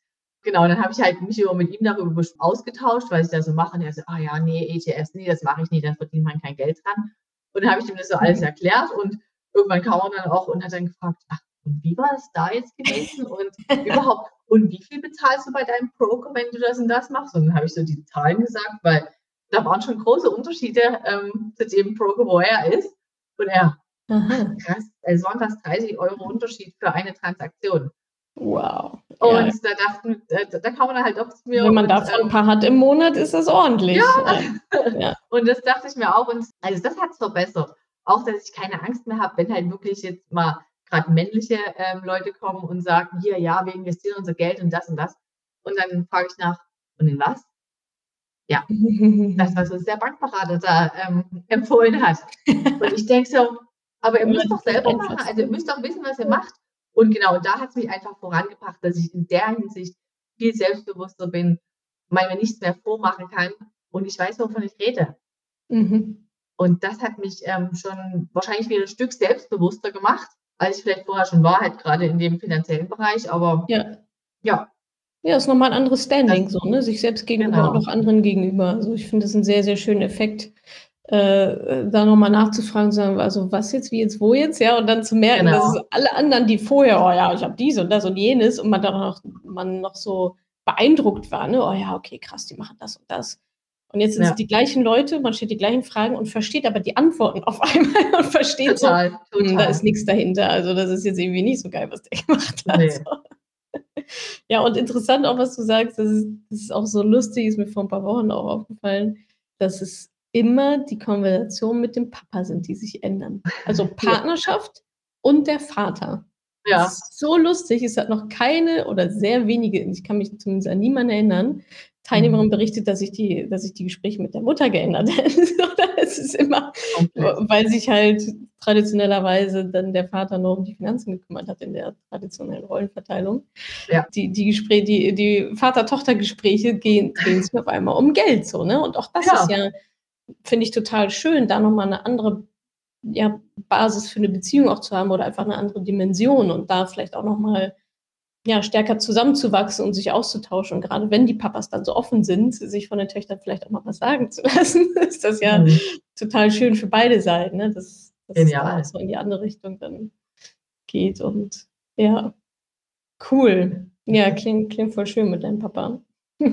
genau, dann habe ich halt mich immer mit ihm darüber ausgetauscht, weil ich da so mache. Und er so, ah ja, nee, ETFs, nee, das mache ich nicht, da verdient man kein Geld dran. Und dann habe ich ihm das so alles mhm. erklärt und irgendwann kam er dann auch und hat dann gefragt, ach, und wie war es da jetzt gewesen? Und (laughs) überhaupt, und wie viel bezahlst du bei deinem Broker, wenn du das und das machst? Und dann habe ich so die Zahlen gesagt, weil da waren schon große Unterschiede ähm, zu dem Broker, wo er ist. Und er, Aha. krass, es waren fast 30 Euro Unterschied für eine Transaktion. Wow. Und ja. da dachten, da, da kann man halt auch zu mir. Wenn man und, davon ein paar hat im Monat, ist das ordentlich. Ja. ja. (laughs) Und das dachte ich mir auch. Und also das hat es verbessert. Auch, dass ich keine Angst mehr habe, wenn halt wirklich jetzt mal gerade männliche ähm, Leute kommen und sagen, hier, ja, wir investieren unser Geld und das und das. Und dann frage ich nach, und in was? Ja, das, was uns der Bankberater da ähm, empfohlen hat. Und ich denke so, aber ihr müsst doch selber machen, also ihr müsst doch wissen, was ihr macht. Und genau, da hat es mich einfach vorangebracht, dass ich in der Hinsicht viel selbstbewusster bin, weil mir nichts mehr vormachen kann und ich weiß, wovon ich rede. Mhm. Und das hat mich ähm, schon wahrscheinlich wieder ein Stück selbstbewusster gemacht, als ich vielleicht vorher schon war, halt gerade in dem finanziellen Bereich. Aber ja, ja. Ja, ist nochmal ein anderes Standing, das, so, ne? Sich selbst gegenüber genau. und auch anderen gegenüber. Also ich finde das einen sehr, sehr schönen Effekt, äh, da nochmal nachzufragen und zu sagen, also was jetzt, wie jetzt, wo jetzt, ja, und dann zu merken, genau. dass alle anderen, die vorher, oh ja, ich habe dies und das und jenes, und man dann noch, man noch so beeindruckt war, ne, oh ja, okay, krass, die machen das und das. Und jetzt sind ja. es die gleichen Leute, man stellt die gleichen Fragen und versteht aber die Antworten (laughs) auf einmal und versteht total, so, total. Hm, da ist nichts dahinter. Also das ist jetzt irgendwie nicht so geil, was der (laughs) gemacht hat. Nee. So. (laughs) Ja, und interessant auch, was du sagst, das ist, das ist auch so lustig, ist mir vor ein paar Wochen auch aufgefallen, dass es immer die Konversation mit dem Papa sind, die sich ändern. Also (laughs) Partnerschaft ja. und der Vater. Ja. So lustig. Es hat noch keine oder sehr wenige, ich kann mich zumindest an niemanden erinnern, Teilnehmerin mhm. berichtet, dass sich die, dass sich die Gespräche mit der Mutter geändert (laughs) hätten. es ist immer, okay. weil sich halt traditionellerweise dann der Vater noch um die Finanzen gekümmert hat in der traditionellen Rollenverteilung. Ja. Die, die Gespräche, die, die Vater-Tochter-Gespräche gehen, gehen es auf einmal um Geld so, ne? Und auch das ja. ist ja finde ich total schön, da nochmal eine andere ja, Basis für eine Beziehung auch zu haben oder einfach eine andere Dimension und da vielleicht auch nochmal ja, stärker zusammenzuwachsen und sich auszutauschen. Und gerade wenn die Papas dann so offen sind, sich von den Töchtern vielleicht auch mal was sagen zu (laughs) lassen, ist das ja mhm. total schön für beide Seiten, ne? dass, dass es da so in die andere Richtung dann geht. Und ja, cool. Ja, klingt, klingt voll schön mit deinem Papa. (laughs)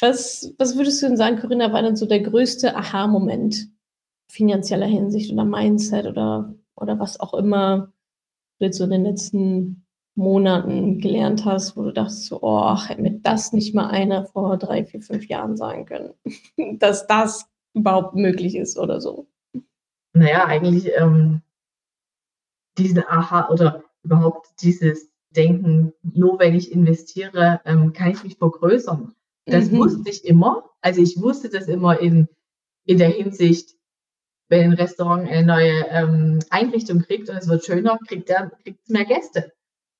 Was, was würdest du denn sagen, Corinna, war denn so der größte Aha-Moment finanzieller Hinsicht oder Mindset oder, oder was auch immer du jetzt so in den letzten Monaten gelernt hast, wo du dachtest, so, oh, hätte mir das nicht mal einer vor drei, vier, fünf Jahren sagen können, (laughs) dass das überhaupt möglich ist oder so? Naja, eigentlich ähm, diesen Aha oder überhaupt dieses denken, nur wenn ich investiere, ähm, kann ich mich vergrößern. Das mhm. wusste ich immer. Also ich wusste das immer in, in der Hinsicht, wenn ein Restaurant eine neue ähm, Einrichtung kriegt und es wird schöner, kriegt er kriegt mehr Gäste.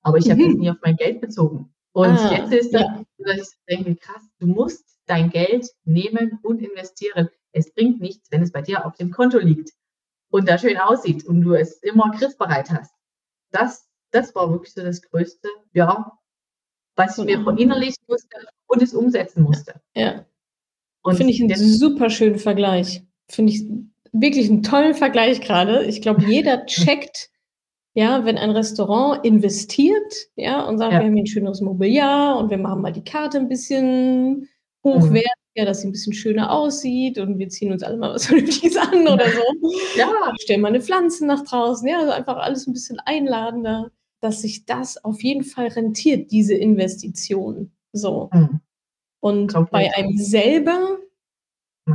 Aber ich habe das mhm. nie auf mein Geld bezogen. Und ah, jetzt ist das, ja. dass ich denke, krass, du musst dein Geld nehmen und investieren. Es bringt nichts, wenn es bei dir auf dem Konto liegt und da schön aussieht und du es immer griffbereit hast. Das, das war wirklich so das Größte, ja, was ich mir verinnerlichen musste und es umsetzen musste. Ja. Und Finde ich einen super schönen Vergleich. Finde ich wirklich einen tollen Vergleich gerade. Ich glaube, jeder (laughs) checkt, ja, wenn ein Restaurant investiert, ja, und sagt, ja. wir haben hier ein schöneres Mobiliar und wir machen mal die Karte ein bisschen hochwertiger, mhm. dass sie ein bisschen schöner aussieht und wir ziehen uns alle mal was (laughs) Vernünftiges an oder so. (laughs) Ja. Stellen mal eine Pflanze nach draußen, ja, also einfach alles ein bisschen einladender, dass sich das auf jeden Fall rentiert, diese Investition. So. Mhm. Und okay. bei einem selber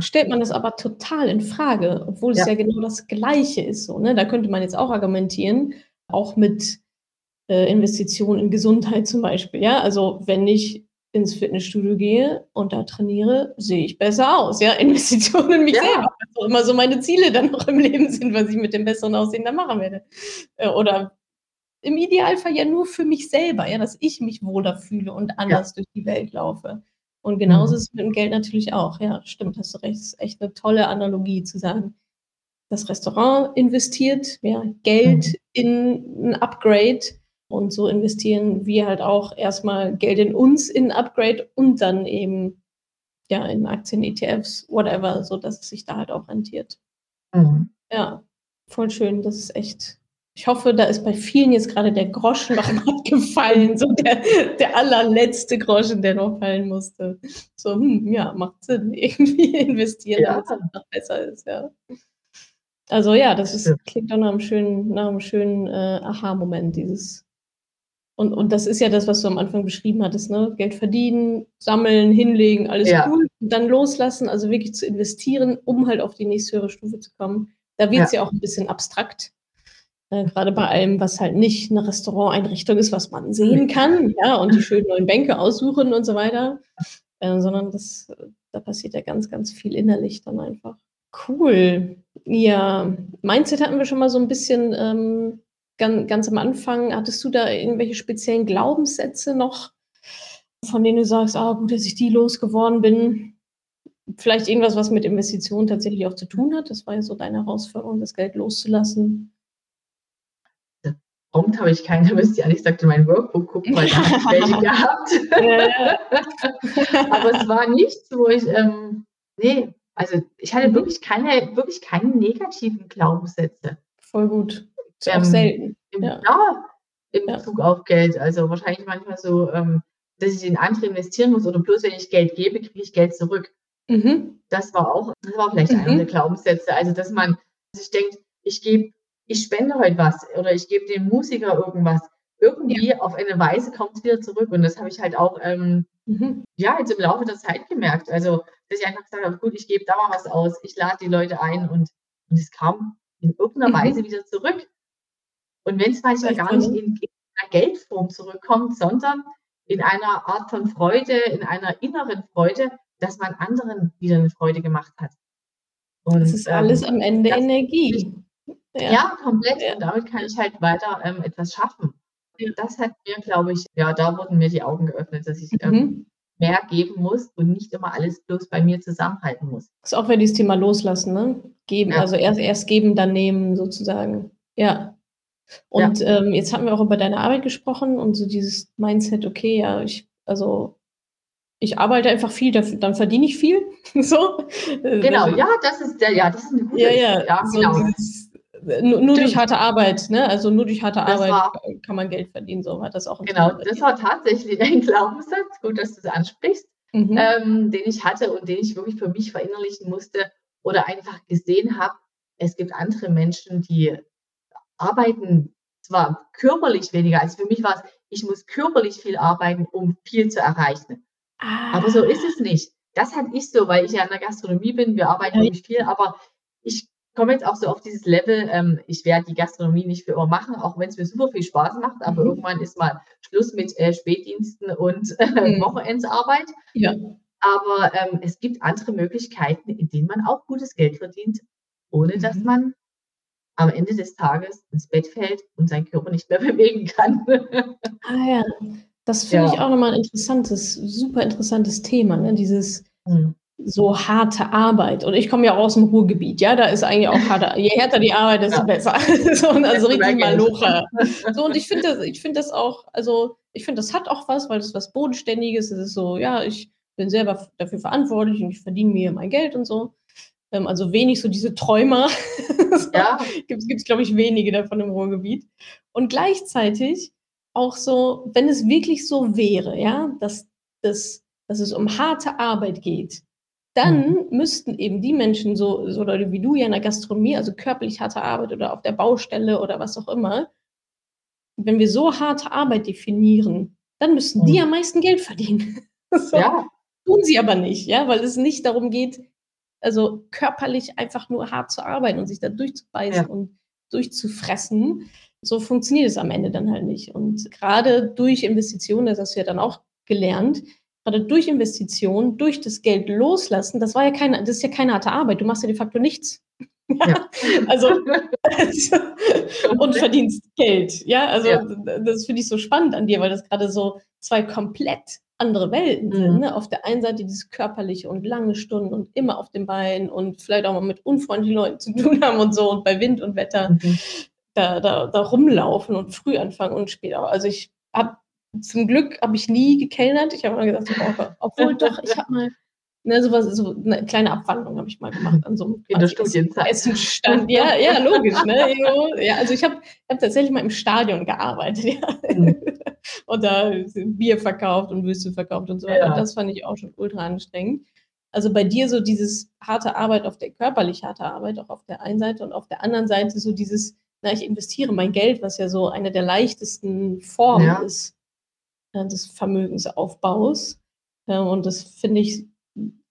stellt man das aber total in Frage, obwohl es ja, ja genau das Gleiche ist. So, ne? Da könnte man jetzt auch argumentieren, auch mit äh, Investitionen in Gesundheit zum Beispiel. Ja, also wenn ich ins Fitnessstudio gehe und da trainiere, sehe ich besser aus. Ja, (laughs) Investitionen in mich ja. selber. Was auch immer so meine Ziele dann noch im Leben sind, was ich mit dem besseren Aussehen dann machen werde. Äh, oder im Idealfall ja nur für mich selber, ja, dass ich mich wohler fühle und anders ja. durch die Welt laufe. Und genauso mhm. ist es mit dem Geld natürlich auch. Ja, stimmt, hast du recht. Das ist echt eine tolle Analogie zu sagen. Das Restaurant investiert ja, Geld mhm. in ein Upgrade und so investieren wir halt auch erstmal Geld in uns in ein Upgrade und dann eben ja in Aktien, ETFs, whatever, so dass es sich da halt auch rentiert. Mhm. Ja, voll schön. Das ist echt ich hoffe, da ist bei vielen jetzt gerade der Groschen noch mal (laughs) gefallen, so der, der allerletzte Groschen, der noch fallen musste. So, hm, ja, macht Sinn, (laughs) irgendwie investieren, ja. damit es noch besser ist, ja. Also ja, das ist, klingt doch nach einem schönen, nach einem schönen äh, Aha-Moment, dieses. Und, und das ist ja das, was du am Anfang beschrieben hattest, ne? Geld verdienen, sammeln, hinlegen, alles ja. cool. Und dann loslassen, also wirklich zu investieren, um halt auf die nächste höhere Stufe zu kommen. Da wird es ja. ja auch ein bisschen abstrakt äh, gerade bei allem, was halt nicht eine Restauranteinrichtung ist, was man sehen kann, ja, und die schönen neuen Bänke aussuchen und so weiter, äh, sondern das, da passiert ja ganz, ganz viel innerlich dann einfach. Cool. Ja, Mindset hatten wir schon mal so ein bisschen ähm, ganz, ganz am Anfang. Hattest du da irgendwelche speziellen Glaubenssätze noch, von denen du sagst, ah, gut, dass ich die losgeworden bin? Vielleicht irgendwas, was mit Investitionen tatsächlich auch zu tun hat. Das war ja so deine Herausforderung, das Geld loszulassen. Prompt habe ich keinen, da müsste ich ehrlich gesagt in mein Workbook gucken, weil da habe ich welche (laughs) gehabt. Aber es war nichts, wo ich, ähm, nee, also ich hatte mhm. wirklich keine, wirklich keine negativen Glaubenssätze. Voll gut. Ist ähm, auch selten. Im, ja. ja, in Bezug ja. auf Geld. Also wahrscheinlich manchmal so, ähm, dass ich in andere investieren muss oder bloß wenn ich Geld gebe, kriege ich Geld zurück. Mhm. Das war auch, das war vielleicht mhm. einer der Glaubenssätze. Also dass man sich denkt, ich gebe ich spende heute was oder ich gebe dem Musiker irgendwas. Irgendwie ja. auf eine Weise kommt es wieder zurück. Und das habe ich halt auch ähm, mhm. ja, jetzt im Laufe der Zeit gemerkt. Also, dass ich einfach gesagt habe, gut, ich gebe da mal was aus, ich lade die Leute ein und, und es kam in irgendeiner mhm. Weise wieder zurück. Und wenn es manchmal gar nicht in, in einer Geldform zurückkommt, sondern in einer Art von Freude, in einer inneren Freude, dass man anderen wieder eine Freude gemacht hat. Und, das ist alles ähm, am Ende Energie. Ja, ja komplett. Ja. Und damit kann ich halt weiter ähm, etwas schaffen. Und das hat mir, glaube ich, ja, da wurden mir die Augen geöffnet, dass ich ähm, mhm. ähm, mehr geben muss und nicht immer alles bloß bei mir zusammenhalten muss. Das ist auch wieder dieses Thema Loslassen, ne? Geben, ja. also erst, erst geben, dann nehmen sozusagen. Ja. Und ja. Ähm, jetzt haben wir auch über deine Arbeit gesprochen und so dieses Mindset, okay, ja, ich, also ich arbeite einfach viel, dann verdiene ich viel. (laughs) so. Genau, ja, das ist der, ja, das ist eine gute, ja, ja, ja so genau. Dieses, nur, nur durch harte Arbeit, ne? Also nur durch harte das Arbeit war, kann man Geld verdienen, so hat das auch. Genau, das war tatsächlich ein (laughs) Glaubenssatz, gut, dass du es ansprichst, mhm. ähm, den ich hatte und den ich wirklich für mich verinnerlichen musste oder einfach gesehen habe. Es gibt andere Menschen, die arbeiten zwar körperlich weniger, als für mich war es, ich muss körperlich viel arbeiten, um viel zu erreichen. Ah. Aber so ist es nicht. Das hatte ich so, weil ich ja in der Gastronomie bin. Wir arbeiten ja. viel, aber komme jetzt auch so auf dieses Level, ähm, ich werde die Gastronomie nicht für immer machen, auch wenn es mir super viel Spaß macht, aber mhm. irgendwann ist mal Schluss mit äh, Spätdiensten und äh, mhm. Wochenendsarbeit. Ja. Aber ähm, es gibt andere Möglichkeiten, in denen man auch gutes Geld verdient, ohne dass Mhm. man am Ende des Tages ins Bett fällt und seinen Körper nicht mehr (laughs) bewegen kann. Ah ja, das finde ich Ja. auch noch mal 'n interessantes super interessantes Thema, ne? Dieses Mhm. So harte Arbeit. Und ich komme ja auch aus'm Ruhrgebiet, ja, da ist eigentlich auch harte je härter die Arbeit, desto Ja. besser. (laughs) So, und also richtig. Malocher. So, und ich finde das ich finde das auch also, ich finde, das hat auch was, weil das was Bodenständiges. Das ist so, ja, ich bin selber dafür verantwortlich und ich verdiene mir mein Geld und so. Ähm, also wenig so diese Träumer. (laughs) So, Ja. gibt's gibt's, glaube ich, wenige davon im Ruhrgebiet. Und gleichzeitig auch so, wenn es wirklich so wäre, ja, dass dass dass es um harte Arbeit geht, dann Mhm. müssten eben die Menschen so so Leute wie du ja in der Gastronomie, also körperlich harte Arbeit oder auf der Baustelle oder was auch immer wenn wir so harte Arbeit definieren, dann müssten die Mhm. am meisten Geld verdienen. (laughs) So. Ja. Tun sie aber nicht, ja, weil es nicht darum geht, also körperlich einfach nur hart zu arbeiten und sich da durchzubeißen Ja. und durchzufressen. So funktioniert es am Ende dann halt nicht. Und grade durch Investitionen, das hast du ja dann auch gelernt, grade durch Investitionen, durch das Geld loslassen, das war ja keine das ist ja keine harte Arbeit. Du machst ja de facto nichts. Ja. (laughs) Also (laughs) und verdienst Geld, ja? Also, Ja. das finde ich so spannend an dir, weil das grade so 2 komplett andere Welten sind, Mhm. ne? Auf der einen Seite dieses körperliche und lange Stunden und immer auf den Beinen und vielleicht auch mal mit unfreundlichen Leuten zu tun haben und so und bei Wind und Wetter Mhm. da da da rumlaufen und früh anfangen und spät au also, ich habe zum Glück habe ich nie gekellnert. Ich habe immer gesagt, so: „Oh“ obwohl (laughs) doch, ich habe mal, ne, so was so 'ne kleine Abwandlung habe ich mal gemacht an so 'nem In der Studienzeit. Essenstand. Ja, ja, logisch, ne? Ja, also, ich habe habe tatsächlich mal im Stadion gearbeitet, (laughs) ja. Mhm. Und da Bier verkauft und Würste verkauft und so weiter. Ja. Das fand ich auch schon ultra anstrengend. Also, bei dir so dieses harte Arbeit auf der körperlich harte Arbeit auch auf der einen Seite und auf der anderen Seite so dieses, na, ich investiere mein Geld, was ja so eine der leichtesten Formen Ja. ist, des Vermögensaufbaus. Äh, und das finde ich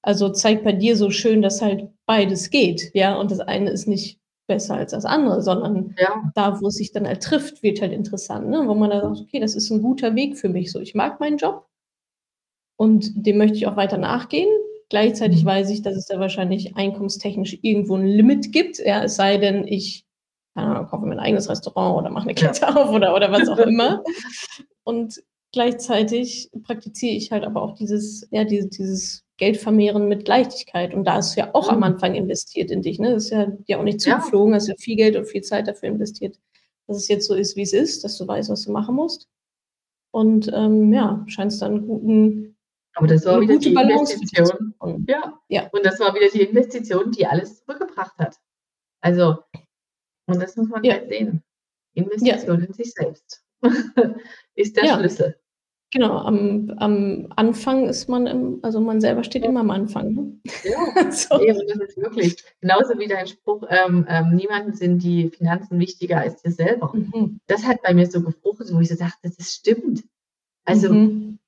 also, zeigt bei dir so schön, dass halt beides geht, ja? Und das eine ist nicht besser als das andere, sondern Ja. da, wo es sich dann halt trifft, wird halt interessant, ne? Wo man dann sagt: „Okay, das ist 'n guter Weg für mich so. Ich mag meinen Job und dem möchte ich auch weiter nachgehen.“ Gleichzeitig Mhm. weiß ich, dass es da wahrscheinlich einkommenstechnisch irgendwo 'n Limit gibt, ja, es sei denn, ich, keine Ahnung, kaufe mir 'n eigenes Restaurant oder mache 'ne Ja. Kette auf oder oder was auch (laughs) immer. Und gleichzeitig praktiziere ich halt aber auch dieses ja, diese dieses Geldvermehren mit Leichtigkeit. Und da du ja auch am Mhm. Anfang investiert in dich, ne? Das ist ja dir auch nicht Ja. zugeflogen, hast ja viel Geld und viel Zeit dafür investiert, dass es jetzt so ist, wie es ist, dass du weißt, was du machen musst. Und, ähm, ja, scheinst da 'n guten Aber das war wieder die Balance Investition. bekommen. Ja. Ja. Und das war wieder die Investition, die alles zurückgebracht hat. Also und das muss man Ja. halt sehen. Ja. Investition in sich selbst (laughs) ist der Ja. Schlüssel. Genau, am am Anfang ist man im also, man selber steht Ja. immer am Anfang, ne? Ja, (laughs) So. eben, das ist wirklich genauso wie dein Spruch, ähm, ähm: „Niemandem sind die Finanzen wichtiger als dir selber.“ Mhm. Das hat bei mir so gefruchtet, wo ich so dachte: „Das stimmt.“ Also, Mhm.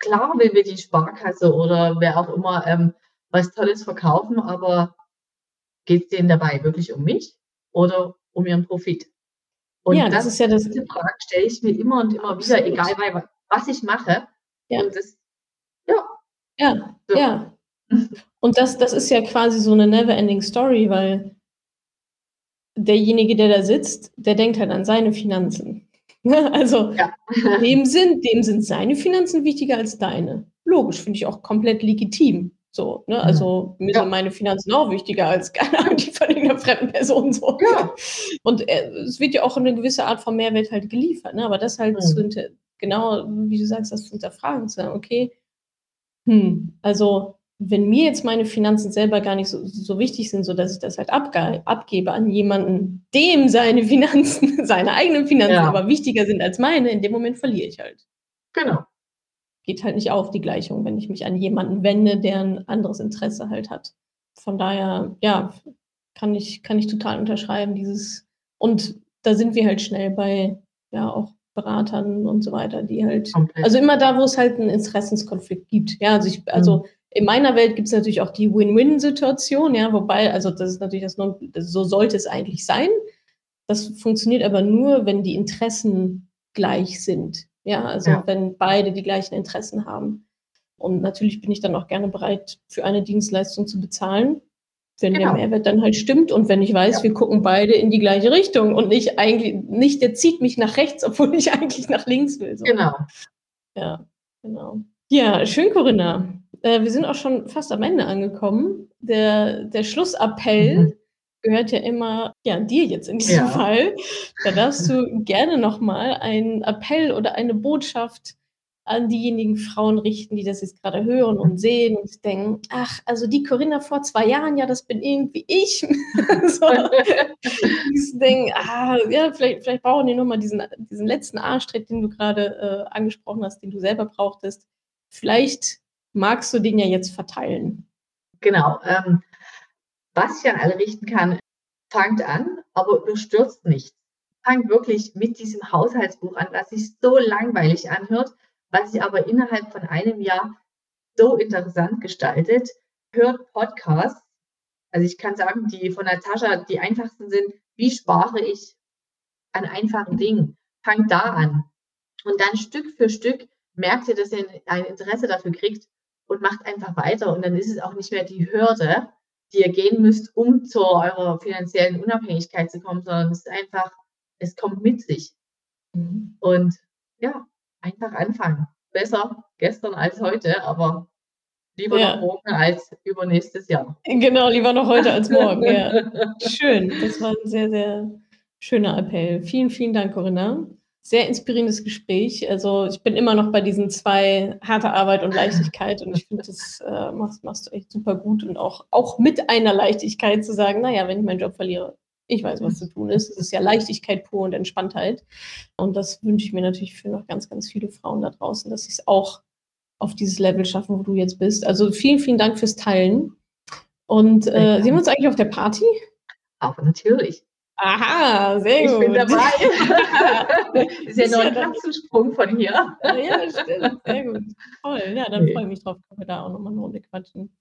klar will mir die Sparkasse oder wer auch immer, ähm, was Tolles verkaufen, aber geht's denen dabei wirklich um mich oder um ihren Profit? Und Ja, das das ist ja das diese Fragen stelle ich mir immer und immer wieder, Absolut. egal bei was ich mache. Ja. Und das ja. Ja, So. ja. Und das das ist ja quasi so 'ne never ending story, weil derjenige, der da sitzt, der denkt halt an seine Finanzen. (laughs) Also, Ja. (laughs) dem sind dem sind seine Finanzen wichtiger als deine. Logisch, finde ich auch komplett legitim. So, ne? Mhm. Also, mir Ja. sind meine Finanzen auch wichtiger als, (laughs) keine Ahnung, die von irgend 'ner fremden Person so. Ja. Und, äh, es wird ja auch 'ne gewisse Art von Mehrwert halt geliefert, ne? Aber das halt zu Mhm. hinter genau, wie du sagst, das zu hinterfragen, zu sagen: „Okay, hm, also, wenn mir jetzt meine Finanzen selber gar nicht so so wichtig sind, sodass ich das halt abgei abgebe an jemanden, dem seine Finanzen (laughs) seine eigenen Finanzen Ja. aber wichtiger sind als meine, in dem Moment verliere ich halt.“ Genau. Geht halt nicht auf, die Gleichung, wenn ich mich an jemanden wende, der 'n anderes Interesse halt hat. Von daher, ja, kann ich kann ich total unterschreiben, dieses und da sind wir halt schnell bei, ja, auch Beratern und so weiter, die halt Komplett. also, immer da, wo es halt 'n Interessenskonflikt gibt. Ja, also, ich Mhm. also, in meiner Welt gibt's natürlich auch die Win-Win-Situation, ja, wobei also, das ist natürlich das so sollte es eigentlich sein. Das funktioniert aber nur, wenn die Interessen gleich sind. Ja, also, Ja. wenn beide die gleichen Interessen haben. Und natürlich bin ich dann auch gerne bereit, für eine Dienstleistung zu bezahlen, wenn genau. der Mehrwert dann halt stimmt und wenn ich weiß, ja. wir gucken beide in die gleiche Richtung und nicht eigentlich, nicht der zieht mich nach rechts, (laughs) obwohl ich eigentlich nach links will. So. Genau. Ja, genau. Ja, schön, Corinna. Äh, wir sind auch schon fast am Ende angekommen. Der, der Schlussappell mhm. gehört ja immer ja, dir jetzt in diesem ja. Fall. Da darfst du gerne nochmal einen Appell oder eine Botschaft an diejenigen Frauen richten, die das jetzt gerade hören und sehen und denken, ach, also die Corinna vor zwei Jahren, ja, das bin irgendwie ich. (laughs) so, die denken, ah, ja, vielleicht, vielleicht brauchen die nochmal diesen, diesen letzten Arschtritt, den du gerade äh, angesprochen hast, den du selber brauchtest. Vielleicht magst du den ja jetzt verteilen. Genau. Ähm, was ich an alle richten kann, fangt an, aber überstürzt nicht. Fangt wirklich mit diesem Haushaltsbuch an, was sich so langweilig anhört was sich aber innerhalb von einem Jahr so interessant gestaltet. Hört Podcasts. Also ich kann sagen, die von Natascha die einfachsten sind, wie spare ich an einfachen Dingen? Fangt da an. Und dann Stück für Stück merkt ihr, dass ihr ein Interesse dafür kriegt und macht einfach weiter. Und dann ist es auch nicht mehr die Hürde, die ihr gehen müsst, um zu eurer finanziellen Unabhängigkeit zu kommen, sondern es ist einfach, es kommt mit sich. Mhm. Und ja, einfach anfangen. Besser gestern als heute, aber lieber ja. noch morgen als übernächstes Jahr. Genau, lieber noch heute als morgen. ja. (laughs) Schön, das war ein sehr, sehr schöner Appell. Vielen, vielen Dank, Corinna. Sehr inspirierendes Gespräch. Also ich bin immer noch bei diesen zwei harte Arbeit und Leichtigkeit und ich finde, das äh, machst, machst, du echt super gut und auch, auch mit einer Leichtigkeit zu sagen, naja, wenn ich meinen Job verliere, ich weiß, was zu tun ist. Es ist ja Leichtigkeit pur und Entspanntheit. Und das wünsche ich mir natürlich für noch ganz, ganz viele Frauen da draußen, dass sie es auch auf dieses Level schaffen, wo du jetzt bist. Also vielen, vielen Dank fürs Teilen. Und äh, sehen wir uns eigentlich auf der Party? Aber natürlich. Aha, sehr gut. Ich bin dabei. (laughs) ist ja nur ein Katzensprung von hier. ja, stimmt. Sehr gut. Toll. Ja, dann okay. freue ich mich drauf, können wir da auch nochmal eine Runde quatschen.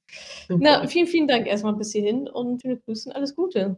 Super. Na, vielen, vielen Dank erstmal bis hierhin und schöne Grüße und alles Gute.